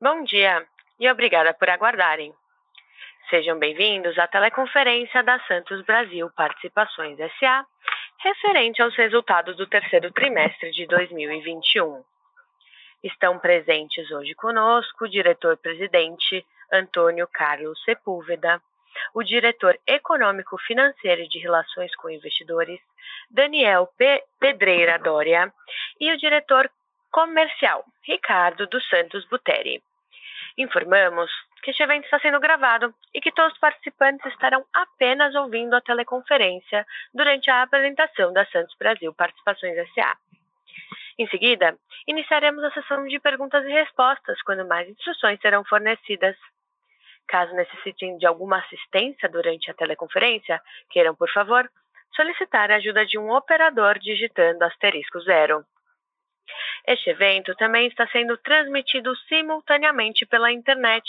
Bom dia e obrigada por aguardarem. Sejam bem-vindos à teleconferência da Santos Brasil Participações SA, referente aos resultados do terceiro trimestre de 2021. Estão presentes hoje conosco o diretor-presidente Antônio Carlos Sepúlveda, o diretor econômico financeiro e de relações com investidores, Daniel. Pedreira Dória, e o diretor comercial, Ricardo dos Santos Buteri. Informamos que este evento está sendo gravado e que todos os participantes estarão apenas ouvindo a teleconferência durante a apresentação da Santos Brasil Participações SA. Em seguida, iniciaremos a sessão de perguntas e respostas, quando mais instruções serão fornecidas. Caso necessitem de alguma assistência durante a teleconferência, queiram, por favor, solicitar a ajuda de um operador digitando asterisco zero. Este evento também está sendo transmitido simultaneamente pela internet,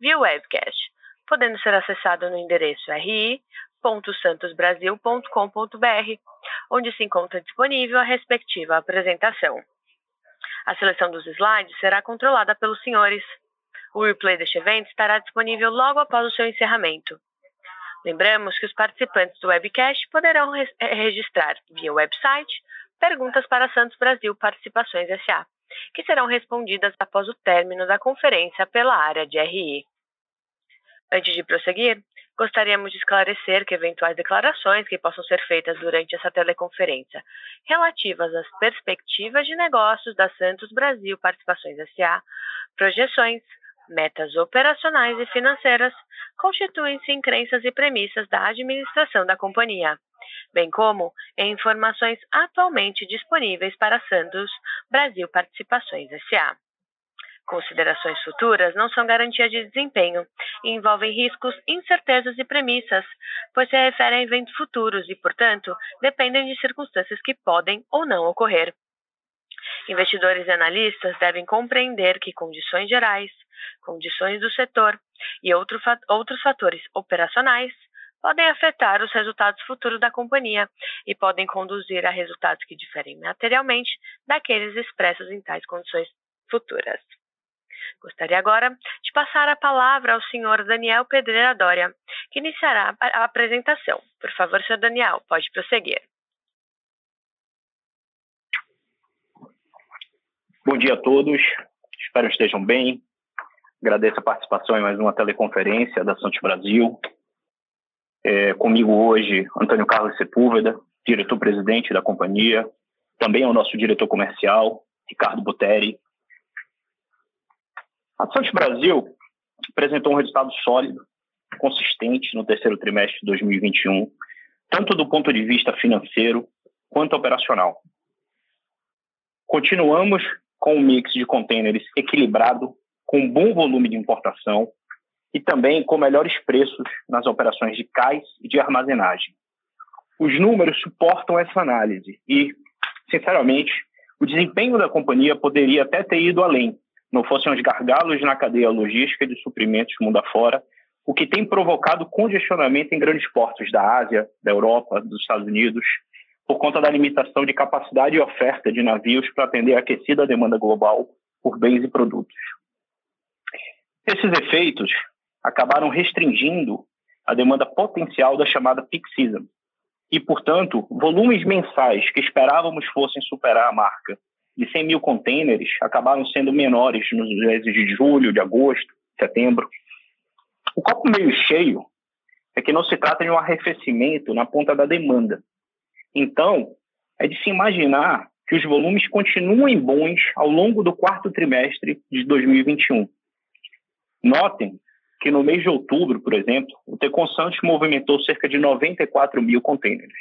via webcast, podendo ser acessado no endereço ri.santosbrasil.com.br, onde se encontra disponível a respectiva apresentação. A seleção dos slides será controlada pelos senhores. O replay deste evento estará disponível logo após o seu encerramento. Lembramos que os participantes do webcast poderão registrar via website perguntas para Santos Brasil Participações SA, que serão respondidas após o término da conferência pela área de RI. Antes de prosseguir, gostaríamos de esclarecer que eventuais declarações que possam ser feitas durante essa teleconferência relativas às perspectivas de negócios da Santos Brasil Participações SA, projeções, metas operacionais e financeiras constituem-se em crenças e premissas da administração da companhia, bem como em informações atualmente disponíveis para Santos Brasil Participações SA. Considerações futuras não são garantia de desempenho e envolvem riscos, incertezas e premissas, pois se referem a eventos futuros e, portanto, dependem de circunstâncias que podem ou não ocorrer. Investidores e analistas devem compreender que condições gerais, condições do setor e outro, outros fatores operacionais podem afetar os resultados futuros da companhia e podem conduzir a resultados que diferem materialmente daqueles expressos em tais condições futuras. Gostaria agora de passar a palavra ao senhor Daniel Pedreira Dória, que iniciará a apresentação. Por favor, senhor Daniel, pode prosseguir. Bom dia a todos, espero que estejam bem. Agradeço a participação em mais uma teleconferência da Santos Brasil. É, comigo hoje, Antônio Carlos Sepúlveda, diretor-presidente da companhia, também é o nosso diretor comercial, Ricardo Boteri. A Santos Brasil apresentou um resultado sólido, consistente no terceiro trimestre de 2021, tanto do ponto de vista financeiro quanto operacional. Continuamos com um mix de contêineres equilibrado, com bom volume de importação e também com melhores preços nas operações de cais e de armazenagem. Os números suportam essa análise e, sinceramente, o desempenho da companhia poderia até ter ido além, não fossem os gargalos na cadeia logística de suprimentos mundo afora, o que tem provocado congestionamento em grandes portos da Ásia, da Europa, dos Estados Unidos, por conta da limitação de capacidade e oferta de navios para atender a aquecida demanda global por bens e produtos. Esses efeitos acabaram restringindo a demanda potencial da chamada peak season. E, portanto, volumes mensais que esperávamos fossem superar a marca de 100 mil contêineres acabaram sendo menores nos meses de julho, de agosto, setembro. O copo meio cheio é que não se trata de um arrefecimento na ponta da demanda. Então, é de se imaginar que os volumes continuem bons ao longo do quarto trimestre de 2021. Notem que no mês de outubro, por exemplo, o Tecon Santos movimentou cerca de 94 mil contêineres.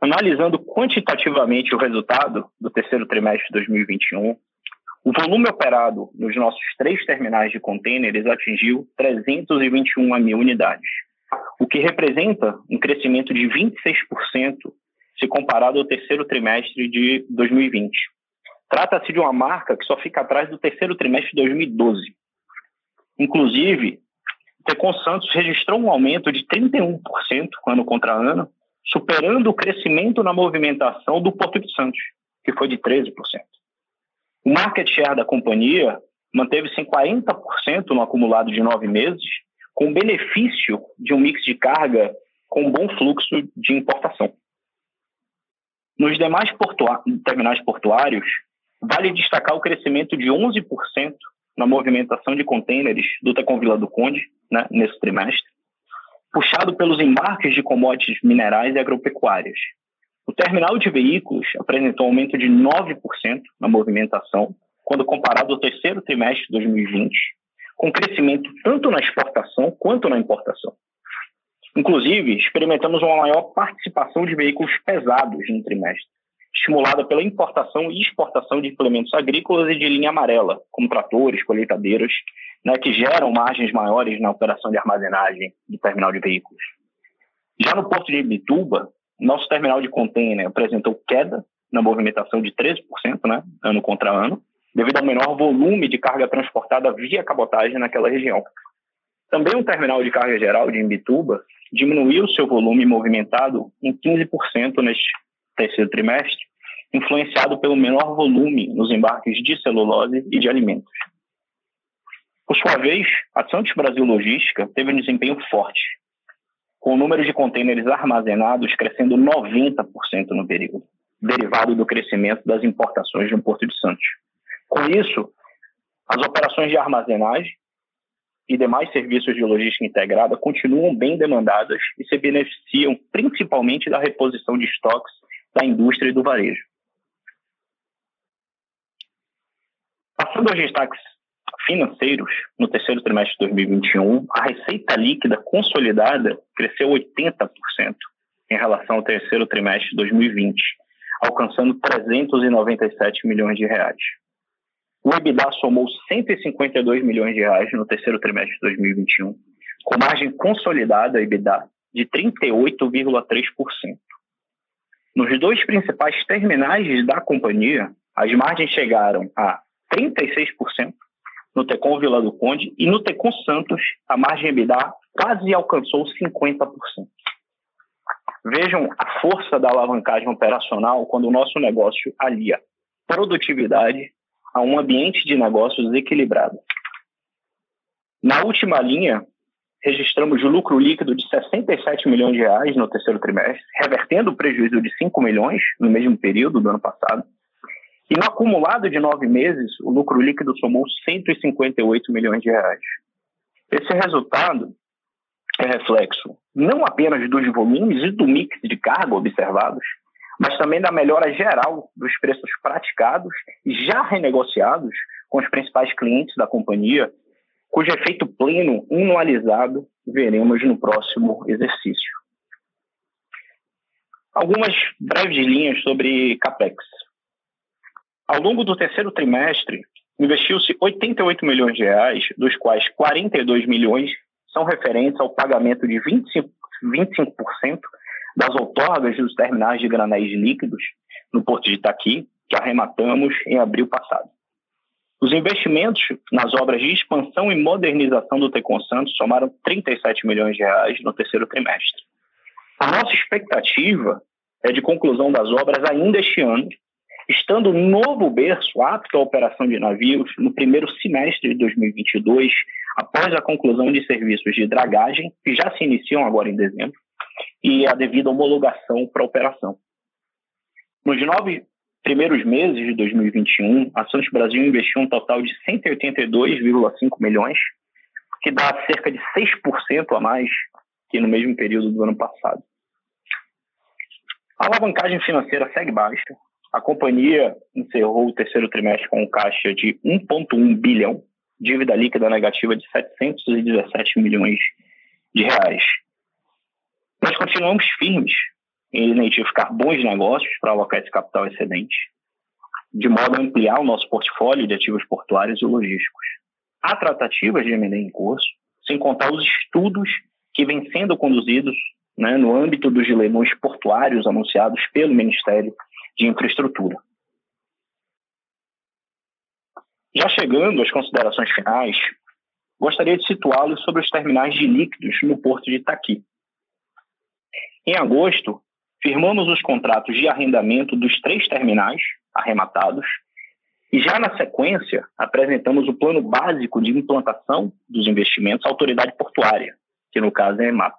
Analisando quantitativamente o resultado do terceiro trimestre de 2021, o volume operado nos nossos três terminais de contêineres atingiu 321 mil unidades, o que representa um crescimento de 26% se comparado ao terceiro trimestre de 2020. Trata-se de uma marca que só fica atrás do terceiro trimestre de 2012, Inclusive, o Tecon Santos registrou um aumento de 31% ano contra ano, superando o crescimento na movimentação do Porto de Santos, que foi de 13%. O market share da companhia manteve-se em 40% no acumulado de nove meses, com benefício de um mix de carga com bom fluxo de importação. Nos demais portua terminais portuários, vale destacar o crescimento de 11% na movimentação de contêineres do Tecom Vila do Conde, né, nesse trimestre, puxado pelos embarques de commodities minerais e agropecuárias. O terminal de veículos apresentou um aumento de 9% na movimentação, quando comparado ao terceiro trimestre de 2020, com crescimento tanto na exportação quanto na importação. Inclusive, experimentamos uma maior participação de veículos pesados no trimestre, estimulada pela importação e exportação de implementos agrícolas e de linha amarela, como tratores, colheitadeiras, né, que geram margens maiores na operação de armazenagem do terminal de veículos. Já no porto de Ibituba, nosso terminal de contêiner apresentou queda na movimentação de 13%, né, ano contra ano, devido ao menor volume de carga transportada via cabotagem naquela região. Também o terminal de carga geral de Imbituba diminuiu seu volume movimentado em 15% neste terceiro trimestre, influenciado pelo menor volume nos embarques de celulose e de alimentos. Por sua vez, a Santos Brasil Logística teve um desempenho forte, com o número de contêineres armazenados crescendo 90% no período, derivado do crescimento das importações no Porto de Santos. Com isso, as operações de armazenagem e demais serviços de logística integrada continuam bem demandadas e se beneficiam principalmente da reposição de estoques da indústria e do varejo. Passando aos destaques financeiros, no terceiro trimestre de 2021, a receita líquida consolidada cresceu 80% em relação ao terceiro trimestre de 2020, alcançando 397 milhões de reais. O EBITDA somou 152 milhões de reais no terceiro trimestre de 2021, com margem consolidada EBITDA de 38,3%. Nos dois principais terminais da companhia, as margens chegaram a 36% no Tecom Vila do Conde e no Tecom Santos, a margem EBITDA quase alcançou 50%. Vejam a força da alavancagem operacional quando o nosso negócio alia produtividade a um ambiente de negócios equilibrado. Na última linha, registramos lucro líquido de 67 milhões de reais no terceiro trimestre, revertendo o prejuízo de 5 milhões no mesmo período do ano passado. E no acumulado de nove meses, o lucro líquido somou 158 milhões de reais. Esse resultado é reflexo não apenas dos volumes e do mix de carga observados, mas também da melhora geral dos preços praticados e já renegociados com os principais clientes da companhia, cujo efeito pleno anualizado veremos no próximo exercício. Algumas breves linhas sobre CAPEX. Ao longo do terceiro trimestre, investiu-se 88 milhões de reais, dos quais 42 milhões são referentes ao pagamento de 25%, 25% das outorgas dos terminais de granéis líquidos no Porto de Itaqui, que arrematamos em abril passado. Os investimentos nas obras de expansão e modernização do Tecon Santos somaram 37 milhões de reais no terceiro trimestre. A nossa expectativa é de conclusão das obras ainda este ano, estando novo berço apto à operação de navios no primeiro semestre de 2022, após a conclusão de serviços de dragagem, que já se iniciam agora em dezembro, e a devida homologação para a operação. Nos nove primeiros meses de 2021, a Santos Brasil investiu um total de 182,5 milhões, que dá cerca de 6% a mais que no mesmo período do ano passado. A alavancagem financeira segue baixa. A companhia encerrou o terceiro trimestre com um caixa de 1,1 bilhão, dívida líquida negativa de 717 milhões de reais, nós continuamos firmes em identificar bons negócios para alocar esse capital excedente, de modo a ampliar o nosso portfólio de ativos portuários e logísticos. Há tratativas de M&A em curso, sem contar os estudos que vêm sendo conduzidos né, no âmbito dos leilões portuários anunciados pelo Ministério de Infraestrutura. Já chegando às considerações finais, gostaria de situá-los sobre os terminais de líquidos no porto de Itaqui. Em agosto, firmamos os contratos de arrendamento dos três terminais arrematados E já na sequência, apresentamos o plano básico de implantação dos investimentos à autoridade portuária, que no caso é a EMAP.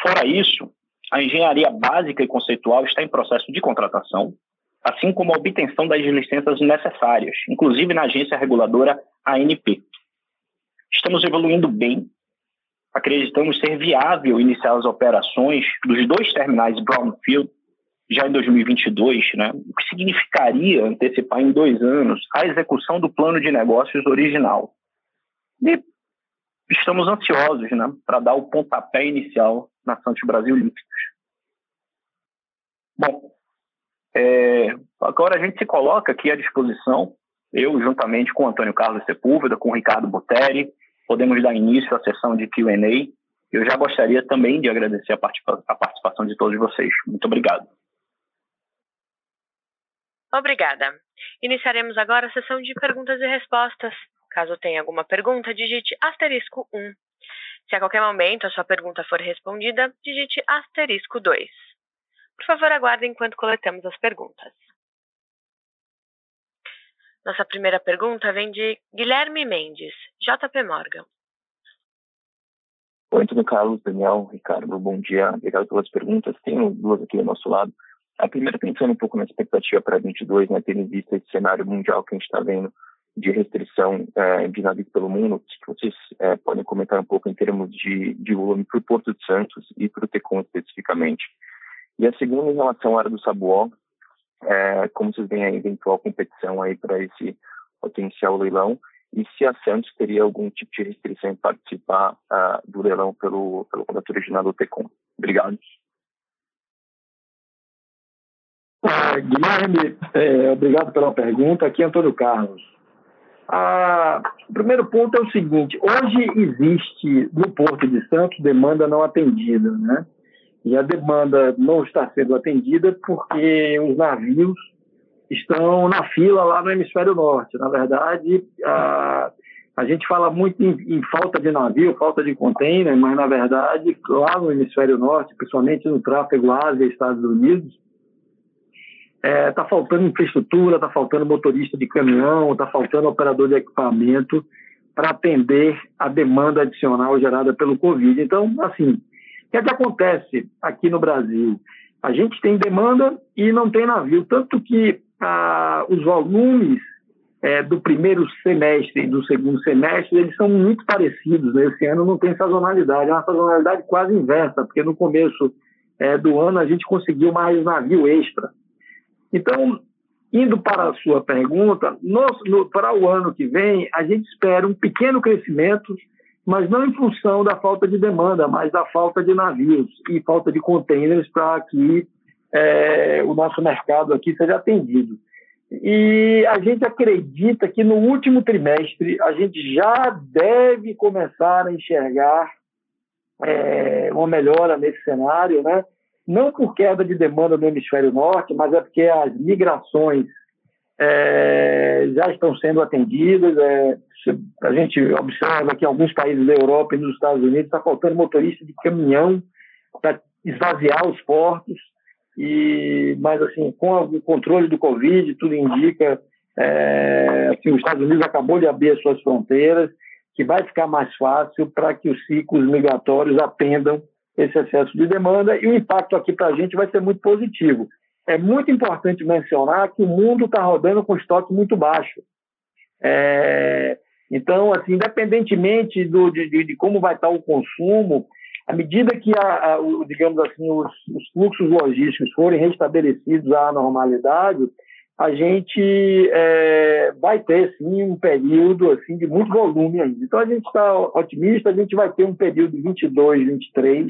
Fora isso, a engenharia básica e conceitual está em processo de contratação, assim como a obtenção das licenças necessárias, inclusive na agência reguladora ANP. Estamos evoluindo bem. Acreditamos ser viável iniciar as operações dos dois terminais Brownfield já em 2022, né? o que significaria antecipar em dois anos a execução do plano de negócios original. E estamos ansiosos né, para dar o pontapé inicial na Santos Brasil Líquidos. Bom, é, agora a gente se coloca aqui à disposição, eu juntamente com Antônio Carlos Sepúlveda, com Ricardo Botelli, podemos dar início à sessão de Q&A. Eu já gostaria também de agradecer a participação de todos vocês. Muito obrigado. Obrigada. Iniciaremos agora a sessão de perguntas e respostas. Caso tenha alguma pergunta, digite asterisco 1. Se a qualquer momento a sua pergunta for respondida, digite asterisco 2. Por favor, aguarde enquanto coletamos as perguntas. Nossa primeira pergunta vem de Guilherme Mendes, JP Morgan. Oi, tudo Carlos, Daniel, Ricardo, bom dia. Obrigado pelas perguntas. Tenho duas aqui do nosso lado. A primeira, pensando um pouco na expectativa para 22, né, tendo visto esse cenário mundial que a gente está vendo de restrição é, de navios pelo mundo, que vocês é, podem comentar um pouco em termos de, de volume para o Porto de Santos e para o Tecon especificamente. E a segunda, em relação à área do Sabuó, é, como vocês veem a eventual competição aí para esse potencial leilão e se a Santos teria algum tipo de restrição em participar uh, do leilão pelo, pelo contrato original do Tecom. Obrigado. Ah, Guilherme, é, obrigado pela pergunta. Aqui é Antônio Carlos. Ah, o primeiro ponto é o seguinte: hoje existe no Porto de Santos demanda não atendida, né? E a demanda não está sendo atendida porque os navios estão na fila lá no hemisfério norte. Na verdade, a, a gente fala muito em, em, falta de navio, falta de container, mas na verdade, lá no hemisfério norte, principalmente no tráfego Ásia-Estados Unidos, está é, tá faltando infraestrutura, está faltando motorista de caminhão, está faltando operador de equipamento para atender a demanda adicional gerada pelo Covid. Então, assim, o que, é que acontece aqui no Brasil? A gente tem demanda e não tem navio, tanto que ah, os volumes é, do primeiro semestre e do segundo semestre eles são muito parecidos. Né? Esse ano não tem sazonalidade, é uma sazonalidade quase inversa, porque no começo é, do ano a gente conseguiu mais navio extra. Então, indo para a sua pergunta, no, para o ano que vem, a gente espera um pequeno crescimento, mas não em função da falta de demanda, mas da falta de navios e falta de containers para que é, o nosso mercado aqui seja atendido. E a gente acredita que no último trimestre a gente já deve começar a enxergar é, uma melhora nesse cenário, né? Não por queda de demanda no hemisfério norte, mas é porque as migrações é, já estão sendo atendidas. É, a gente observa que em alguns países da Europa e nos Estados Unidos está faltando motorista de caminhão para esvaziar os portos. E, mas assim, com o controle do Covid, tudo indica é, que os Estados Unidos acabou de abrir as suas fronteiras, que vai ficar mais fácil para que os ciclos migratórios atendam esse excesso de demanda e o impacto aqui para a gente vai ser muito positivo. É muito importante mencionar que o mundo está rodando com estoque muito baixo. É, então, assim, independentemente do, de, de, como vai estar o consumo, à medida que, a, a, o, digamos assim, os, os, fluxos logísticos forem restabelecidos à normalidade, a gente é, vai ter, sim, um período assim, de muito volume ainda. Então, a gente está otimista, a gente vai ter um período de 22, 23,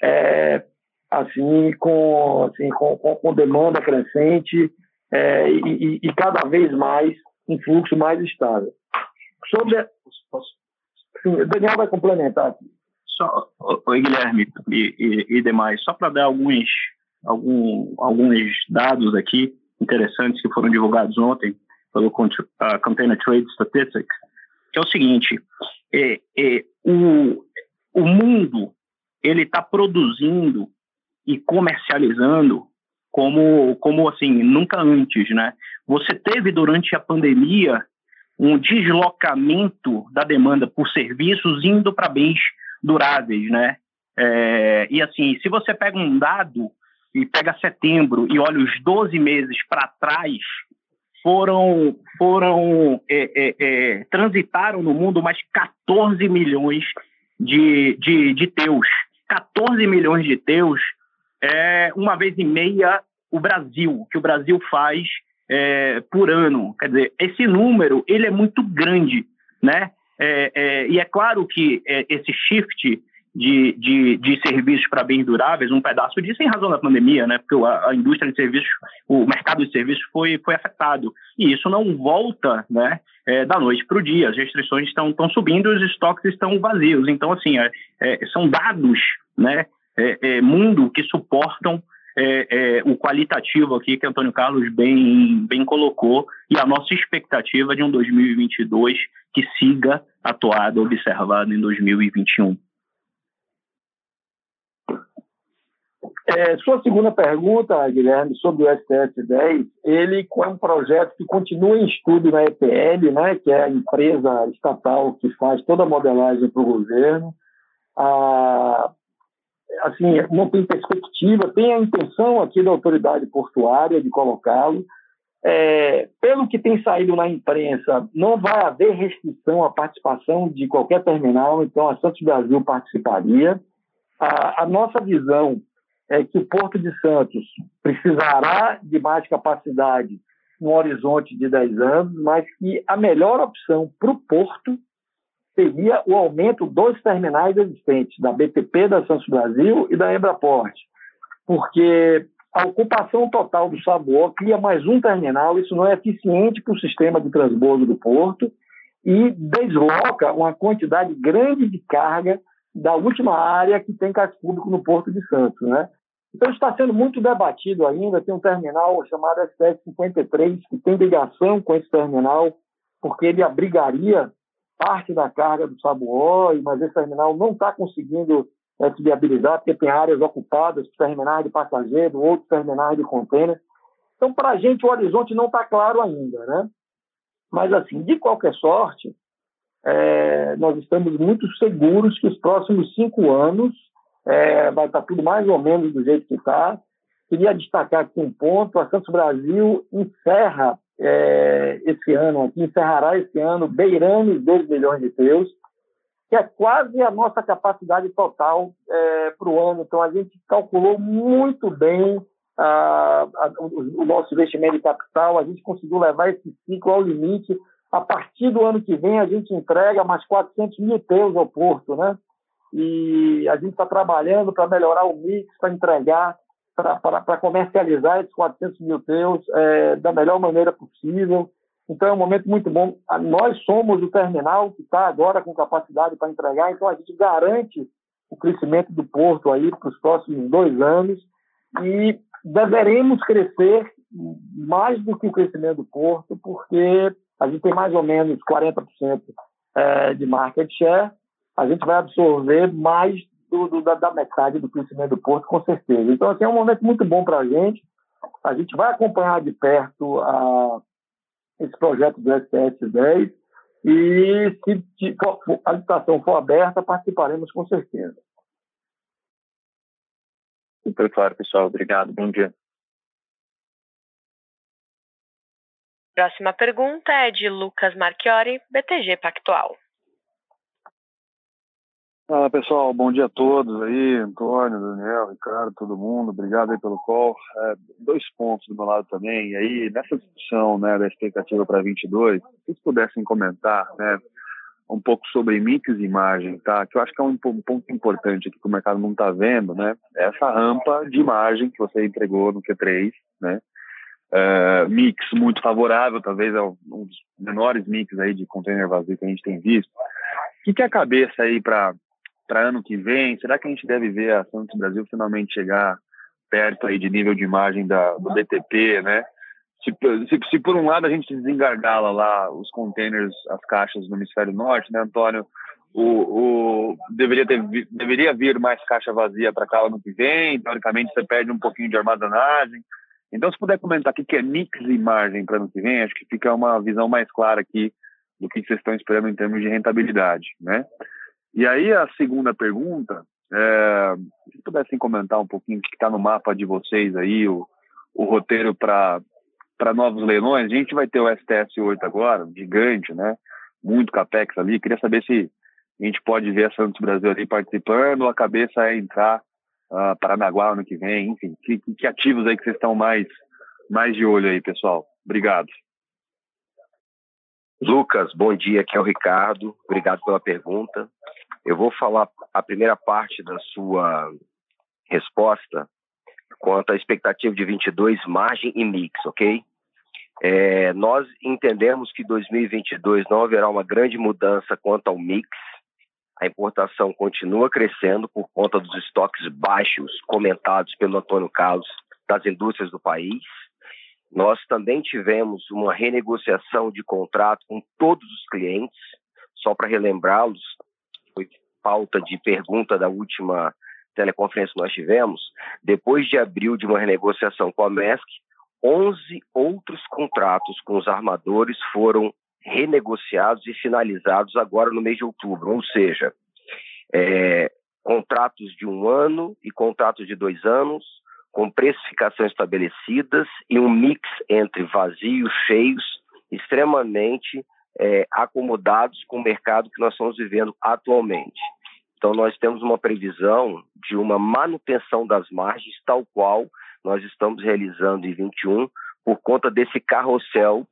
é, assim, com, assim com, com, com demanda crescente é, e, e, cada vez mais um fluxo mais estável. Sobre. Sim, o Daniel vai complementar aqui. Só, oi, Guilherme e, e, e demais, só para dar alguns, algum, alguns dados aqui interessantes que foram divulgados ontem pelo uh, Container Trade Statistics, que é o seguinte: é, é, o, o mundo ele está produzindo e comercializando como, como assim, nunca antes, né? Você teve durante a pandemia um deslocamento da demanda por serviços indo para bens duráveis, né? É, e assim, se você pega um dado e pega setembro e olha os 12 meses para trás, foram, foram é, é, é, transitaram no mundo mais 14 milhões de, de, de teus. 14 milhões de teus é uma vez e meia o Brasil, que o Brasil faz é, por ano. Quer dizer, esse número ele é muito grande, né? É, é, e é claro que é, esse shift de, de, de serviços para bens duráveis, um pedaço disso em razão da pandemia, né? Porque a, a, indústria de serviços, o mercado de serviços foi, foi afetado. E isso não volta, né? É, da noite para o dia. As restrições estão, estão subindo, os estoques estão vazios. Então, assim, é, é, são dados, né? É, mundo que suportam é, é, o qualitativo aqui que Antônio Carlos bem, bem colocou e a nossa expectativa de um 2022 que siga atuado, observado em 2021. É, sua segunda pergunta, Guilherme, sobre o STS-10, ele é um projeto que continua em estudo na EPL, né, que é a empresa estatal que faz toda a modelagem para o governo. Ah, assim, não tem perspectiva, tem a intenção aqui da autoridade portuária de colocá-lo. É, pelo que tem saído na imprensa, não vai haver restrição à participação de qualquer terminal, então a Santos Brasil participaria. A, a nossa visão é que o Porto de Santos precisará de mais capacidade no horizonte de 10 anos, mas que a melhor opção para o Porto seria o aumento dos terminais existentes, da BTP, da Santos Brasil e da Embraport, porque a ocupação total do Sabuó cria mais um terminal, isso não é eficiente para o sistema de transbordo do porto e desloca uma quantidade grande de carga da última área que tem gás público no Porto de Santos, né? Então está sendo muito debatido ainda, tem um terminal chamado SS53 que tem ligação com esse terminal, porque ele abrigaria parte da carga do Sabuó, mas esse terminal não está conseguindo é, se viabilizar, porque tem áreas ocupadas, terminais de passageiro, outros terminais de contêiner. Então, para a gente, o horizonte não está claro ainda, né? Mas, assim, de qualquer sorte, é, nós estamos muito seguros que os próximos cinco anos é, vai estar tudo mais ou menos do jeito que está. Queria destacar aqui um ponto: a Santos Brasil encerra é, esse ano, aqui, encerrará esse ano beirando os 2 milhões de teus, que é quase a nossa capacidade total é, para o ano. Então, a gente calculou muito bem a, a, o, o, nosso investimento de capital, a gente conseguiu levar esse ciclo ao limite. A partir do ano que vem, a gente entrega mais 400 mil teus ao Porto, né? E a gente está trabalhando para melhorar o mix, para entregar para comercializar esses 400 mil teus é, da melhor maneira possível. Então é um momento muito bom. Nós somos o terminal que está agora com capacidade para entregar, então a gente garante o crescimento do porto aí para os próximos dois anos e deveremos crescer mais do que o crescimento do porto, porque a gente tem mais ou menos 40% é, de market share, a gente vai absorver mais do, do, da, da, metade do crescimento do Porto, com certeza. Então, assim, é um momento muito bom para a gente. A gente vai acompanhar de perto a, esse projeto do STS 10 e, se a licitação for aberta, participaremos com certeza. Super claro, pessoal. Obrigado. Bom dia. Próxima pergunta é de Lucas Marchiori, BTG Pactual. Fala pessoal, bom dia a todos aí, Antônio, Daniel, Ricardo, todo mundo, obrigado aí pelo call. É, dois pontos do meu lado também, e aí nessa discussão né, da expectativa para 22, se vocês pudessem comentar né, um pouco sobre mix e imagem, tá? que eu acho que é um, ponto importante aqui que o mercado não está vendo, né? essa rampa de imagem que você entregou no Q3, né? Uh, mix muito favorável, talvez é um dos menores mix aí de container vazio que a gente tem visto. O que, que é a cabeça aí para ano que vem? Será que a gente deve ver a Santos Brasil finalmente chegar perto aí de nível de imagem da, do BTP, né? Se, se, se, por um lado a gente desengargala lá os containers, as caixas no hemisfério norte, né, Antônio? O, o deveria, ter, deveria vir mais caixa vazia para cá ano que vem, teoricamente você perde um pouquinho de armazenagem. Então, se puder comentar o que é mix e margem para ano que vem, acho que fica uma visão mais clara aqui do que vocês estão esperando em termos de rentabilidade, né? E aí a segunda pergunta, é, se pudessem comentar um pouquinho o que está no mapa de vocês aí, o, o roteiro para novos leilões, a gente vai ter o STS 8 agora, gigante, né? Muito capex ali. Queria saber se a gente pode ver a Santos Brasil ali participando, a cabeça é entrar uh, Paranaguá ano que vem, enfim, que, que ativos aí que vocês estão mais, mais de olho aí, pessoal? Obrigado. Lucas, bom dia, aqui é o Ricardo, obrigado pela pergunta. Eu vou falar a primeira parte da sua resposta quanto à expectativa de 22, margem e mix, ok? É, nós entendemos que 2022 não haverá uma grande mudança quanto ao mix. A importação continua crescendo por conta dos estoques baixos comentados pelo Antônio Carlos das indústrias do país. Nós também tivemos uma renegociação de contrato com todos os clientes, só para relembrá-los, foi pauta de pergunta da última teleconferência que nós tivemos, depois de abril de uma renegociação com a MESC, 11 outros contratos com os armadores foram renegociados e finalizados agora no mês de outubro, ou seja, é, contratos de um ano e contratos de dois anos, com precificações estabelecidas e um mix entre vazios, cheios, extremamente é, acomodados com o mercado que nós estamos vivendo atualmente. Então, nós temos uma previsão de uma manutenção das margens, tal qual nós estamos realizando em 21, por conta desse carrossel,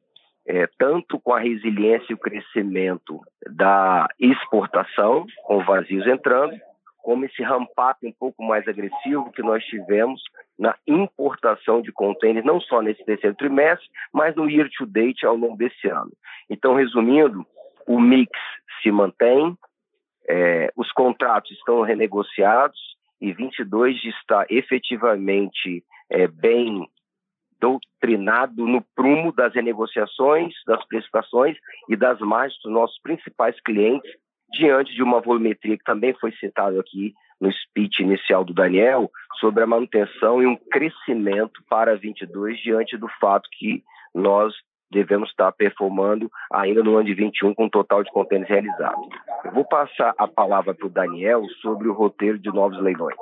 é, tanto com a resiliência e o crescimento da exportação, com vazios entrando, como esse ramp-up um pouco mais agressivo que nós tivemos na importação de contêineres, não só nesse terceiro trimestre, mas no year to date ao longo desse ano. Então, resumindo, o mix se mantém, é, os contratos estão renegociados e 22 está efetivamente é, bem doutrinado no prumo das renegociações, das prestações e das margens dos nossos principais clientes, diante de uma volumetria que também foi citado aqui no speech inicial do Daniel, sobre a manutenção e um crescimento para 22, diante do fato que nós devemos estar performando ainda no ano de 21 com um total de contêineres realizados. Eu vou passar a palavra para o Daniel sobre o roteiro de novos leilões.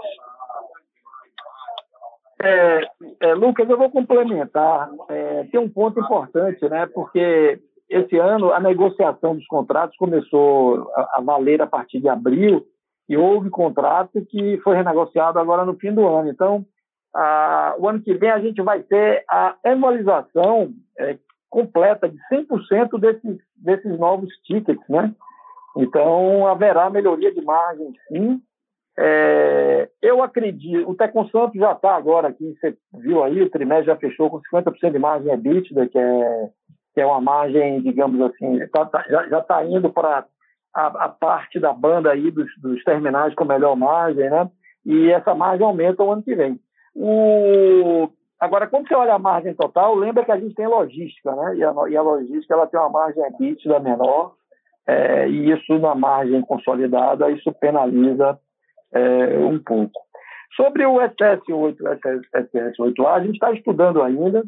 É, é, Lucas, eu vou complementar. É, tem um ponto importante, né? Porque esse ano a negociação dos contratos começou a, a valer a partir de abril e houve contrato que foi renegociado agora no fim do ano. Então, a, o ano que vem a gente vai ter a emualização é, completa de 100% desses, desses novos tickets, né? Então, haverá melhoria de margem, sim. É, eu acredito, o Tecon Santos já está agora aqui, você viu aí, o trimestre já fechou com 50% de margem EBITDA, que é, que é uma margem, digamos assim, tá, tá, já está indo para a, a, parte da banda aí dos, dos terminais com melhor margem, né? E essa margem aumenta o ano que vem. O, Agora, quando você olha a margem total, lembra que a gente tem logística, né? E a, e a logística ela tem uma margem EBITDA menor, é, e isso na margem consolidada, isso penaliza é, um pouco. Sobre o SS8 SS8A, a gente está estudando ainda.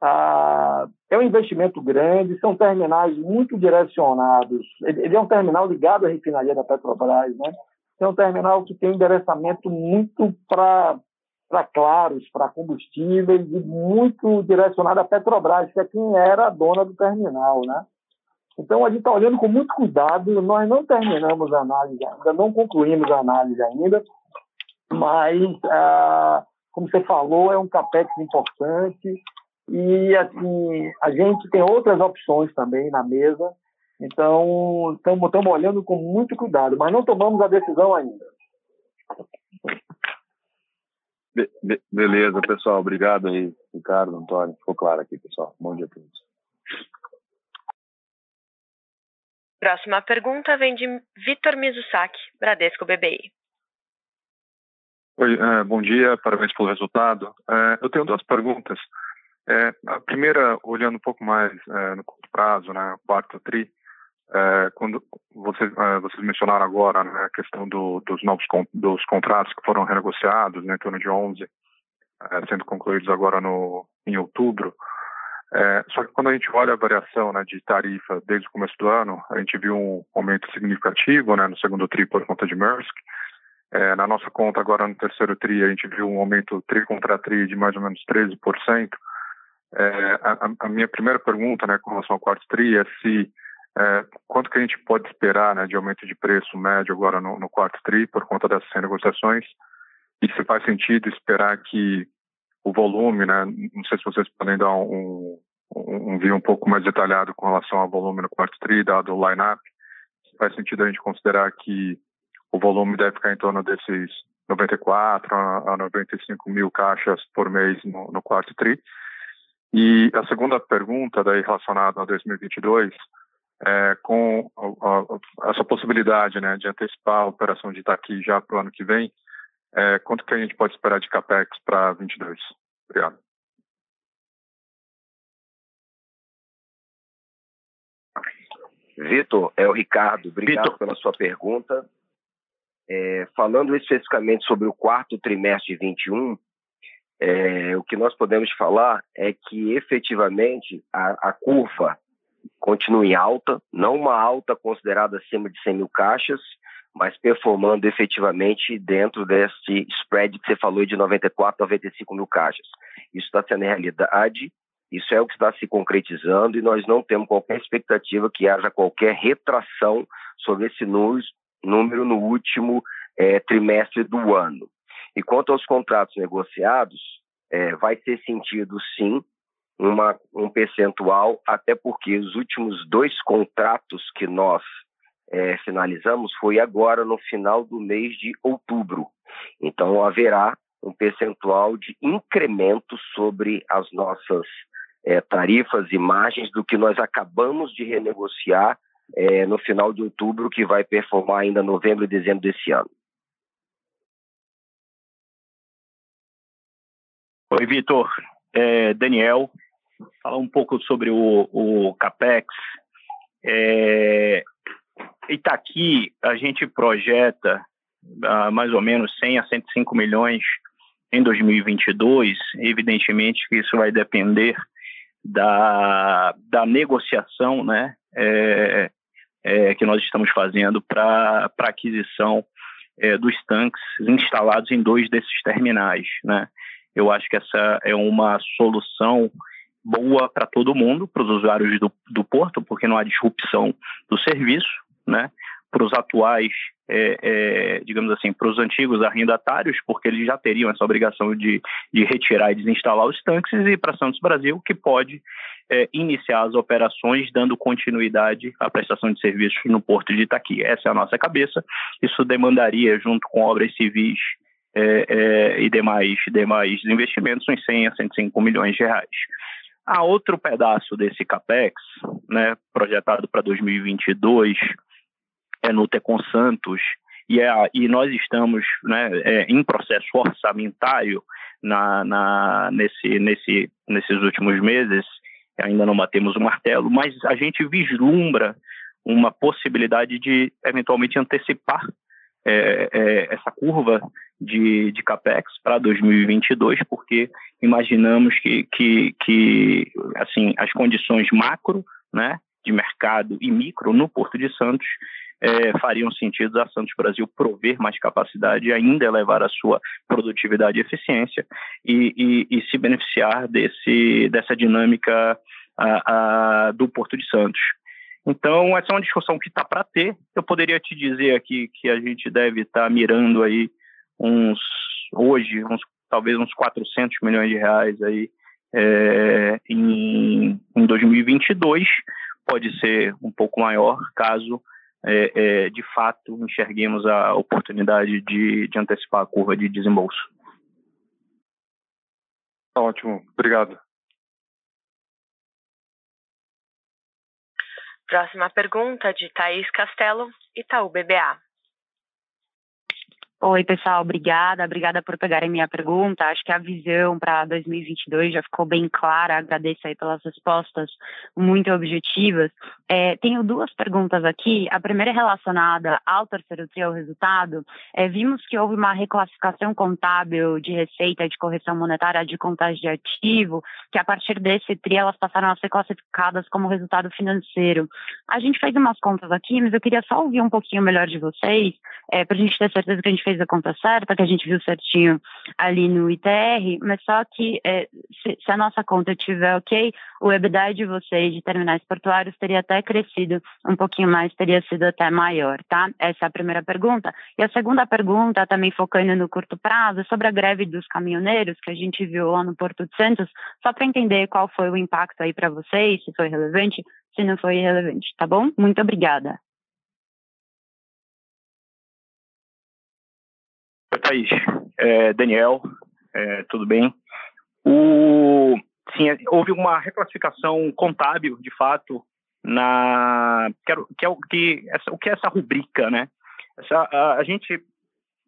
Ah, é um investimento grande, são terminais muito direcionados. Ele, é um terminal ligado à refinaria da Petrobras, né? É um terminal que tem endereçamento muito para para claros, para combustíveis e muito direcionado à Petrobras, que é quem era a dona do terminal, né? Então a gente está olhando com muito cuidado. Nós não terminamos a análise ainda, não concluímos a análise ainda, mas ah, como você falou, é um capex importante e assim a gente tem outras opções também na mesa. Então estamos olhando com muito cuidado, mas não tomamos a decisão ainda. Be be beleza, pessoal. Obrigado aí, Ricardo, Antônio. Ficou claro aqui, pessoal. Bom dia a todos. Próxima pergunta vem de Vitor Mizusaki, Bradesco BBI. Oi, é, bom dia, parabéns pelo resultado. É, eu tenho duas perguntas. É, a primeira, olhando um pouco mais no curto prazo, né, quarto tri, quando vocês, vocês mencionaram agora né, a questão do, dos novos dos contratos que foram renegociados, né, em torno de 11, é, sendo concluídos agora no, em outubro. É, só que quando a gente olha a variação né, de tarifa desde o começo do ano, a gente viu um aumento significativo né, no segundo TRI por conta de Maersk. É, na nossa conta agora no terceiro TRI, a gente viu um aumento TRI contra TRI de mais ou menos 13%. É, a, a, minha primeira pergunta né, com relação ao quarto TRI é se é, quanto que a gente pode esperar né, de aumento de preço médio agora no, no quarto TRI por conta dessas renegociações e se faz sentido esperar que o volume, né? Não sei se vocês podem dar um, um, um view um pouco mais detalhado com relação ao volume no quarto tri, dado o line-up. Faz sentido a gente considerar que o volume deve ficar em torno desses 94 a 95 mil caixas por mês no, no quarto tri. E a segunda pergunta, daí relacionada a 2022, é, com a, a, essa possibilidade né, de antecipar a operação de Itaqui já para o ano que vem, é, quanto que a gente pode esperar de capex para 22? Obrigado. Vitor, é o Ricardo. Obrigado Victor. pela sua pergunta. É, falando especificamente sobre o quarto trimestre de 21, é, o que nós podemos falar é que efetivamente a, a curva continua em alta, não uma alta considerada acima de 100 mil caixas, mas performando efetivamente dentro desse spread que você falou de 94, 95 mil caixas. Isso está sendo realidade, isso é o que está se concretizando e nós não temos qualquer expectativa que haja qualquer retração sobre esse número no último é, trimestre do ano. E quanto aos contratos negociados, é, vai ser sentido sim uma, um percentual, até porque os últimos dois contratos que nós é, finalizamos foi agora no final do mês de outubro. Então haverá um percentual de incremento sobre as nossas é, tarifas e margens do que nós acabamos de renegociar é, no final de outubro, que vai performar ainda novembro e dezembro desse ano. Oi, Vitor. É, Daniel, falar um pouco sobre o, o CAPEX. É, Itaqui, a gente projeta uh, mais ou menos 100 a 105 milhões em 2022. Evidentemente que isso vai depender da, da negociação né, é, é, que nós estamos fazendo para aquisição é, dos tanques instalados em dois desses terminais. Né? Eu acho que essa é uma solução boa para todo mundo, para os usuários do, do porto, porque não há disrupção do serviço, né? Para os atuais, é, é, digamos assim, para os antigos arrendatários, porque eles já teriam essa obrigação de, de retirar e desinstalar os tanques, e para Santos Brasil, que pode é, iniciar as operações dando continuidade à prestação de serviços no porto de Itaqui. Essa é a nossa cabeça. Isso demandaria, junto com obras civis é, é, e demais, demais investimentos, uns 100 a 105 milhões de reais. Há outro pedaço desse CAPEX, né, projetado para 2022, é no Tecon Santos, e, é, e nós estamos né, é, em processo orçamentário na, na, nesse, nesse, nesses últimos meses, ainda não batemos o martelo, mas a gente vislumbra uma possibilidade de eventualmente antecipar é, é, essa curva de, de capex para 2022, porque imaginamos que, que, que assim as condições macro, né, de mercado e micro no Porto de Santos é, fariam sentido a Santos Brasil prover mais capacidade e ainda elevar a sua produtividade e eficiência e, e, e se beneficiar desse, dessa dinâmica a, a, do Porto de Santos. Então, essa é uma discussão que está para ter. Eu poderia te dizer aqui que a gente deve estar tá mirando aí uns, hoje, uns, talvez uns 400 milhões de reais aí é, em, em 2022. Pode ser um pouco maior, caso é, é, de fato enxerguemos a oportunidade de, de antecipar a curva de desembolso. Ótimo, obrigado. Próxima pergunta de Thaís Castelo, Itaú BBA. Oi, pessoal, obrigada. Obrigada por pegarem minha pergunta. Acho que a visão para 2022 já ficou bem clara. Agradeço aí pelas respostas muito objetivas. É, tenho duas perguntas aqui. A primeira é relacionada ao terceiro tri, ao resultado. É, vimos que houve uma reclassificação contábil de receita de correção monetária de contas de ativo, que a partir desse tri elas passaram a ser classificadas como resultado financeiro. A gente fez umas contas aqui, mas eu queria só ouvir um pouquinho melhor de vocês, é, para a gente ter certeza que a gente fez a conta certa, que a gente viu certinho ali no ITR, mas só que é, se, se, a nossa conta estiver ok, o EBITDA de vocês de terminais portuários teria até crescido um pouquinho mais, teria sido até maior, tá? Essa é a primeira pergunta. E a segunda pergunta, também focando no curto prazo, é sobre a greve dos caminhoneiros que a gente viu lá no Porto de Santos, só para entender qual foi o impacto aí para vocês, se foi relevante, se não foi relevante, tá bom? Muito obrigada. Oi, Thaís. É, Daniel, é, tudo bem? O, sim, houve uma reclassificação contábil, de fato, na que, é, é o que essa, o que é essa rubrica, né? Essa, a, a gente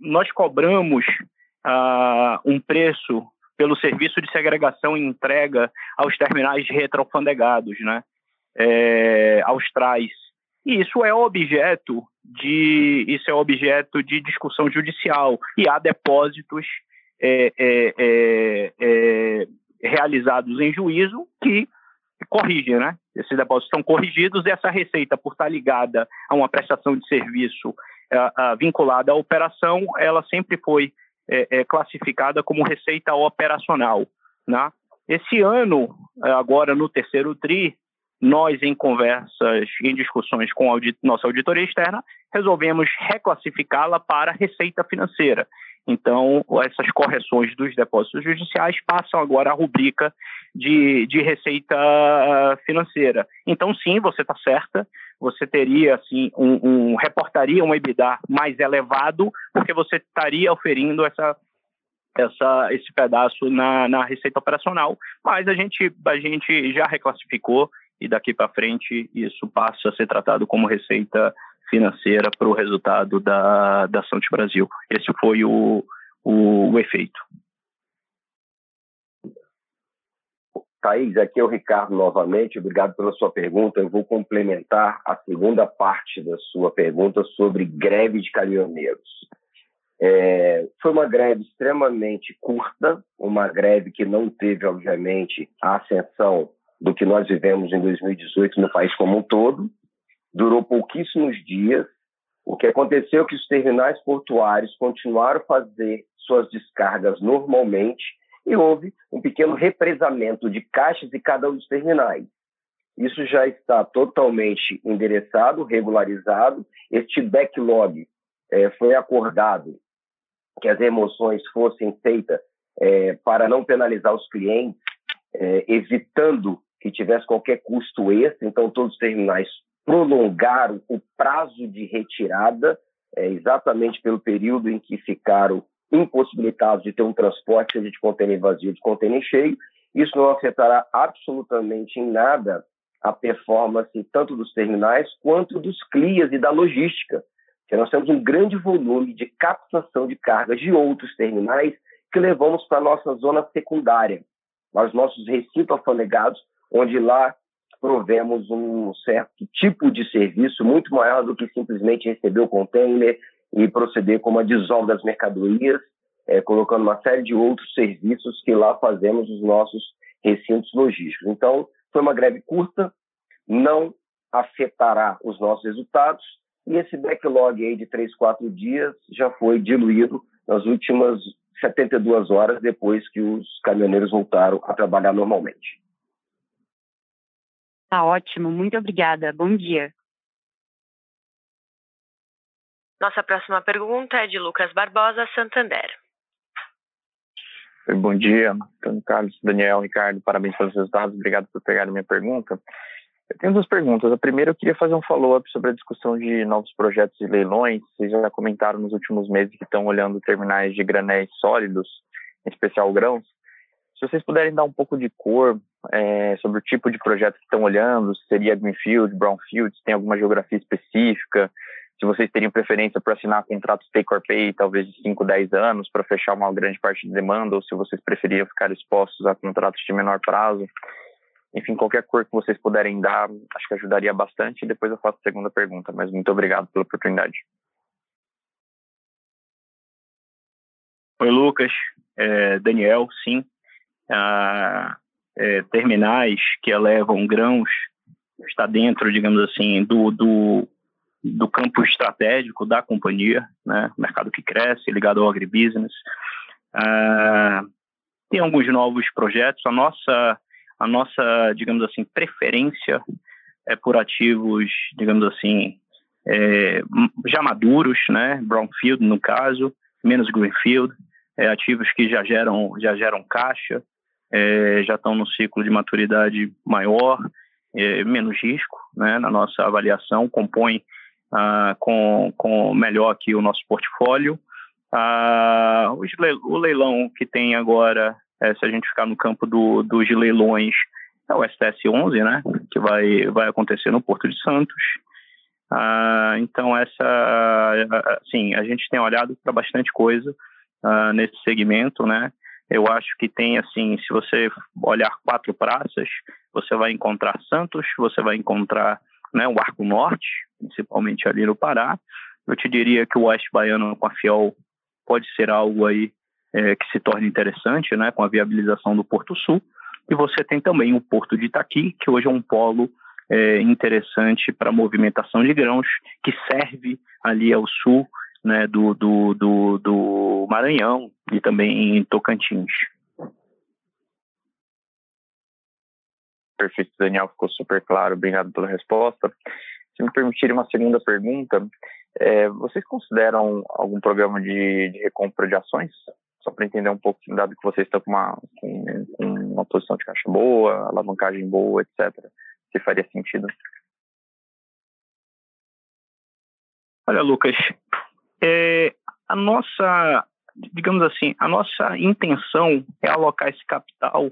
nós cobramos um preço pelo serviço de segregação e entrega aos terminais retrofandegados, né? É, aos trais. E isso é objeto de isso é objeto de discussão judicial e há depósitos é, é, é, é realizados em juízo que corrigem, né? Esses depósitos são corrigidos e essa receita, por estar ligada a uma prestação de serviço é, vinculada à operação, ela sempre foi é, classificada como receita operacional, né? Esse ano, agora no terceiro tri, nós, em conversas, em discussões com audit nossa auditoria externa, resolvemos reclassificá-la para receita financeira. Então, essas correções dos depósitos judiciais passam agora à rubrica de, de receita financeira. Então, sim, você está certa, você teria, assim, um, um, reportaria um EBITDA mais elevado, porque você estaria oferindo essa, essa, esse pedaço na, na receita operacional, mas a gente, a gente já reclassificou e daqui para frente isso passa a ser tratado como receita financeira para o resultado da, da Santos Brasil. Esse foi o, o, o efeito. Thaís, aqui é o Ricardo novamente. Obrigado pela sua pergunta. Eu vou complementar a segunda parte da sua pergunta sobre greve de caminhoneiros. É, foi uma greve extremamente curta, uma greve que não teve, obviamente, a ascensão do que nós vivemos em 2018 no país como um todo. Durou pouquíssimos dias. O que aconteceu é que os terminais portuários continuaram a fazer suas descargas normalmente e houve um pequeno represamento de caixas de cada um dos terminais. Isso já está totalmente endereçado, regularizado. Este backlog é, foi acordado que as remoções fossem feitas é, para não penalizar os clientes, é, evitando que tivesse qualquer custo extra, então todos os terminais prolongaram o prazo de retirada, é, exatamente pelo período em que ficaram impossibilitados de ter um transporte, seja de contêiner vazio, de contêiner cheio. Isso não afetará absolutamente em nada a performance tanto dos terminais quanto dos CLIAs e da logística, que nós temos um grande volume de captação de cargas de outros terminais que levamos para a nossa zona secundária, para os nossos recintos alfandegados, onde lá provemos um certo tipo de serviço muito maior do que simplesmente receber o container e proceder com a desova das mercadorias, é, colocando uma série de outros serviços que lá fazemos nos nossos recintos logísticos. Então, foi uma greve curta, não afetará os nossos resultados, e esse backlog aí de três, quatro dias já foi diluído nas últimas 72 horas depois que os caminhoneiros voltaram a trabalhar normalmente. Tá ótimo, muito obrigada. Bom dia. Nossa próxima pergunta é de Lucas Barbosa, Santander. Bom dia, Antônio Carlos, Daniel, Ricardo, parabéns pelos resultados, obrigado por pegar a minha pergunta. Eu tenho duas perguntas. A primeira, eu queria fazer um follow-up sobre a discussão de novos projetos de leilões. Vocês já comentaram nos últimos meses que estão olhando terminais de granéis sólidos, em especial grãos. Se vocês puderem dar um pouco de cor é, sobre o tipo de projeto que estão olhando, se seria Greenfield, Brownfield, se tem alguma geografia específica, se vocês teriam preferência para assinar contratos take or pay, talvez de 5, 10 anos, para fechar uma grande parte de demanda, ou se vocês preferiam ficar expostos a contratos de menor prazo. Enfim, qualquer cor que vocês puderem dar, acho que ajudaria bastante. E depois eu faço a segunda pergunta, mas muito obrigado pela oportunidade. Oi, Lucas. É, Daniel, sim. Ah, é, terminais que elevam grãos está dentro, digamos assim, do, do, do campo estratégico da companhia, né? mercado que cresce, ligado ao agribusiness. Ah, tem alguns novos projetos. A nossa, a nossa, digamos assim, preferência é por ativos, digamos assim, é, já maduros, né? Brownfield no caso, menos greenfield, é, ativos que já geram, já geram caixa, é, já estão no ciclo de maturidade maior, é, menos risco, né? Na nossa avaliação, compõe ah, com, com melhor aqui o nosso portfólio. Ah, o leilão que tem agora, é, se a gente ficar no campo do, dos leilões, é o STS-11, né, que vai, vai acontecer no Porto de Santos. Ah, então, essa, assim, a gente tem olhado para bastante coisa ah, nesse segmento, né, eu acho que tem, assim, se você olhar quatro praças, você vai encontrar Santos, você vai encontrar né, o Arco Norte, principalmente ali no Pará. Eu te diria que o Oeste Baiano com a Fiol pode ser algo aí é, que se torne interessante, né, com a viabilização do Porto Sul. E você tem também o Porto de Itaqui, que hoje é um polo é, interessante para movimentação de grãos, que serve ali ao sul né, do, do, do, do Maranhão e também em Tocantins. Perfeito, Daniel, ficou super claro. Obrigado pela resposta. Se me permitirem uma segunda pergunta, é, vocês consideram algum programa de, de recompra de ações? Só para entender um pouco, dado que vocês estão com uma, com, com uma posição de caixa boa, alavancagem boa, etc., se faria sentido? Olha, Lucas, é, a nossa, digamos assim, a nossa intenção é alocar esse capital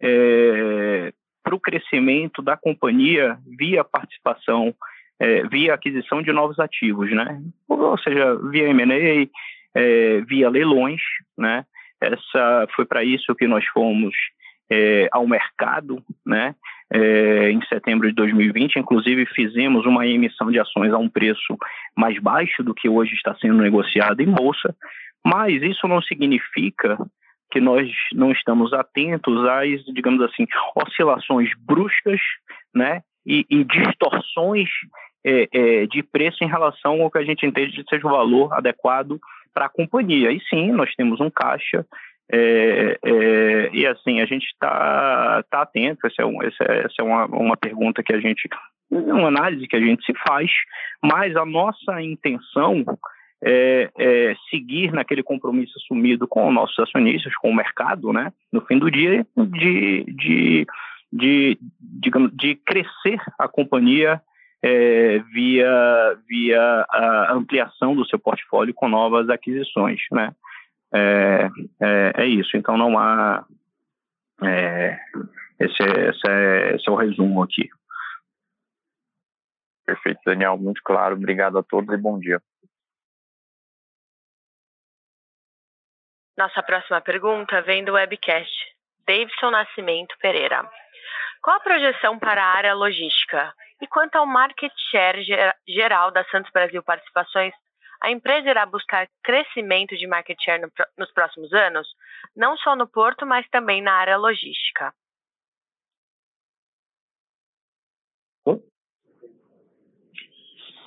é, para o crescimento da companhia via participação, é, via aquisição de novos ativos, né? Ou seja, via M&A, é, via leilões, né? Essa foi para isso que nós fomos é, ao mercado, né? É, em setembro de 2020, inclusive fizemos uma emissão de ações a um preço mais baixo do que hoje está sendo negociado em bolsa, mas isso não significa que nós não estamos atentos às, digamos assim, oscilações bruscas, né, e, e distorções é, é, de preço em relação ao que a gente entende de seja o valor adequado para a companhia. E sim, nós temos um caixa é, é, e assim, a gente está tá atento, essa é, um, essa, essa é uma, uma pergunta que a gente, uma análise que a gente se faz, mas a nossa intenção é, é, seguir naquele compromisso assumido com nossos acionistas, com o mercado, né, no fim do dia, de, de, de, digamos, de crescer a companhia é, via, via a ampliação do seu portfólio com novas aquisições, né. É, é, é isso, então não há... É, esse, é, esse, é, esse é o resumo aqui. Perfeito, Daniel, muito claro. Obrigado a todos e bom dia. Nossa próxima pergunta vem do webcast. Davidson Nascimento Pereira. Qual a projeção para a área logística? E quanto ao market share geral da Santos Brasil Participações, a empresa irá buscar crescimento de market share no, nos próximos anos, não só no porto, mas também na área logística.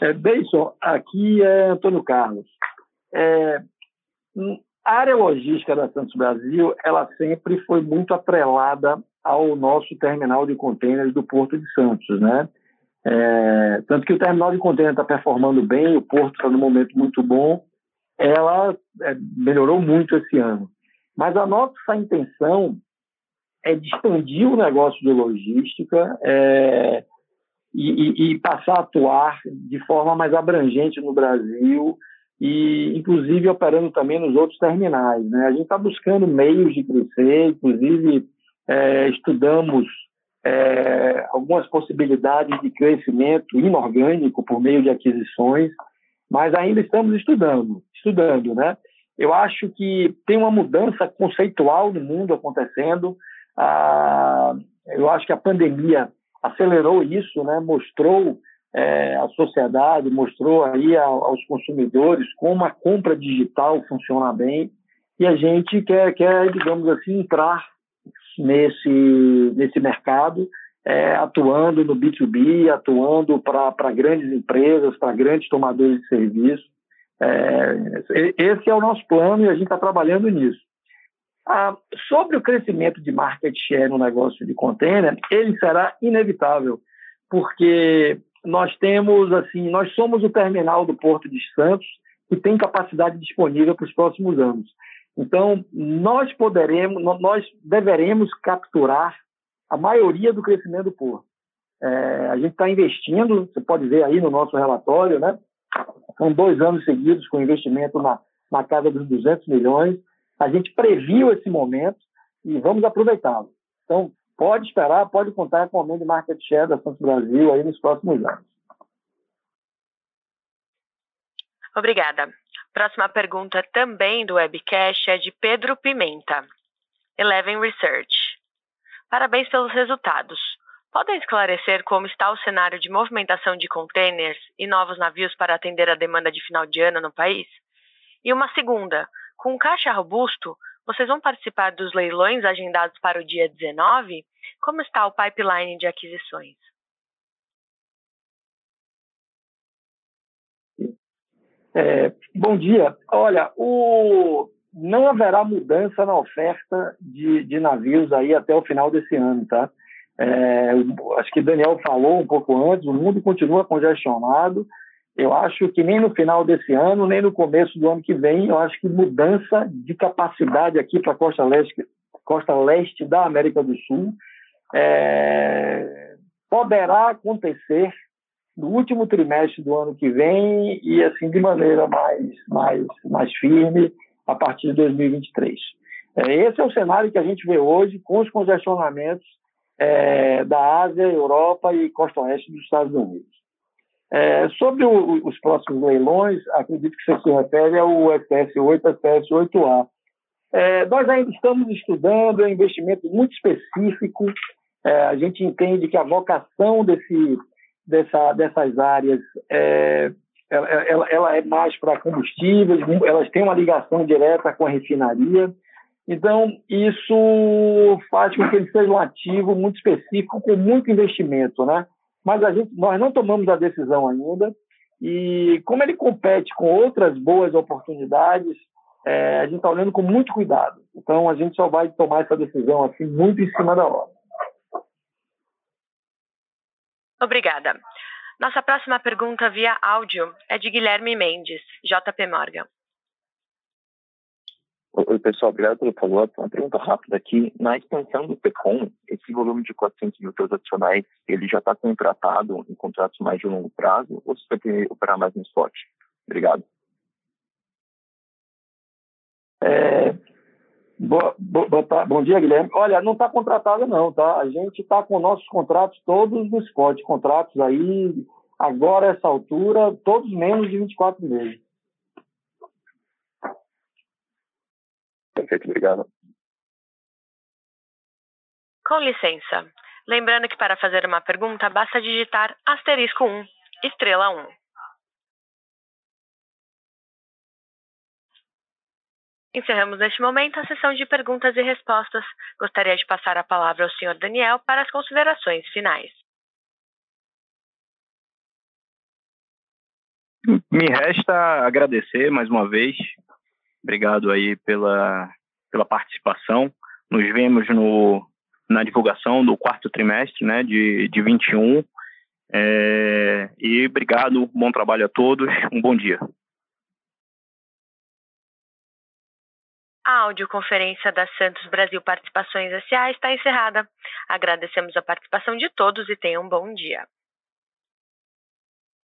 É, Deison, aqui é Antônio Carlos. É, a área logística da Santos Brasil, ela sempre foi muito atrelada ao nosso terminal de contêineres do Porto de Santos, né? É, tanto que o terminal de contêineres está performando bem, o Porto está num momento muito bom, ela é, melhorou muito esse ano. Mas a nossa intenção é de expandir o negócio de logística é, e, e, e passar a atuar de forma mais abrangente no Brasil, e inclusive operando também nos outros terminais. Né? A gente está buscando meios de crescer, inclusive é, estudamos é, algumas possibilidades de crescimento inorgânico por meio de aquisições. mas ainda estamos estudando, estudando, né? Eu acho que tem uma mudança conceitual no mundo acontecendo. Ah, eu acho que a pandemia acelerou isso, né? Mostrou é, a sociedade, mostrou aí aos consumidores como a compra digital funciona bem e a gente quer, quer digamos assim, entrar nesse, nesse mercado, é, atuando no B2B, atuando para grandes empresas, para grandes tomadores de serviço. É, esse é o nosso plano e a gente está trabalhando nisso. Ah, sobre o crescimento de market share no negócio de container, ele será inevitável, porque nós temos, assim, nós somos o terminal do Porto de Santos que tem capacidade disponível para os próximos anos. Então, nós poderemos, nós deveremos capturar a maioria do crescimento do porto. É, a gente está investindo, você pode ver aí no nosso relatório, né? São dois anos seguidos com investimento na, na casa dos 200 milhões. A gente previu esse momento e vamos aproveitá-lo. Então, pode esperar, pode contar com o aumento de market share da Santos Brasil aí nos próximos anos. Obrigada. Próxima pergunta também do webcast é de Pedro Pimenta, Eleven Research. Parabéns pelos resultados. Podem esclarecer como está o cenário de movimentação de containers e novos navios para atender a demanda de final de ano no país? E uma segunda, com caixa robusto, vocês vão participar dos leilões agendados para o dia 19? Como está o pipeline de aquisições? É, bom dia. Olha, o, não haverá mudança na oferta de, de navios aí até o final desse ano, tá? É, acho que Daniel falou um pouco antes, o mundo continua congestionado. Eu acho que nem no final desse ano, nem no começo do ano que vem, eu acho que mudança de capacidade aqui para a costa leste, costa leste da América do Sul é, poderá acontecer no último trimestre do ano que vem e assim de maneira mais mais mais firme a partir de 2023. É, esse é o cenário que a gente vê hoje com os congestionamentos é, da Ásia, Europa e costa oeste dos Estados Unidos. É, sobre o, os próximos leilões, acredito que você se refere ao SPS8 e SPS8A. É, nós ainda estamos estudando, é um investimento muito específico. É, a gente entende que a vocação desse, dessa, dessas áreas é, ela, ela, ela é mais para combustíveis, elas têm uma ligação direta com a refinaria. Então, isso faz com que ele seja um ativo muito específico, com muito investimento, né? Mas a gente, nós não tomamos a decisão ainda, e como ele compete com outras boas oportunidades, é, a gente está olhando com muito cuidado. Então, a gente só vai tomar essa decisão assim, muito em cima da hora. Obrigada. Nossa próxima pergunta via áudio é de Guilherme Mendes, JP Morgan. Oi, pessoal, obrigado pelo follow-up. Uma pergunta rápida aqui. Na expansão do PECOM, esse volume de 400 mil transacionais, ele já está contratado em contratos mais de longo prazo ou você vai ter que operar mais no spot? Obrigado. É, Boa, boa, bom dia, Guilherme. Olha, não está contratado não, tá? A gente está com nossos contratos todos no spot, contratos aí, agora, essa altura, todos menos de 24 meses. Perfeito, obrigado. Com licença. Lembrando que para fazer uma pergunta, basta digitar asterisco 1, estrela 1. Encerramos neste momento a sessão de perguntas e respostas. Gostaria de passar a palavra ao Sr. Daniel para as considerações finais. Me resta agradecer mais uma vez. Obrigado aí pela, pela participação. Nos vemos no, na divulgação do quarto trimestre né, de, de 21. É, e obrigado, bom trabalho a todos, um bom dia. A audioconferência da Santos Brasil Participações S.A. está encerrada. Agradecemos a participação de todos e tenham um bom dia.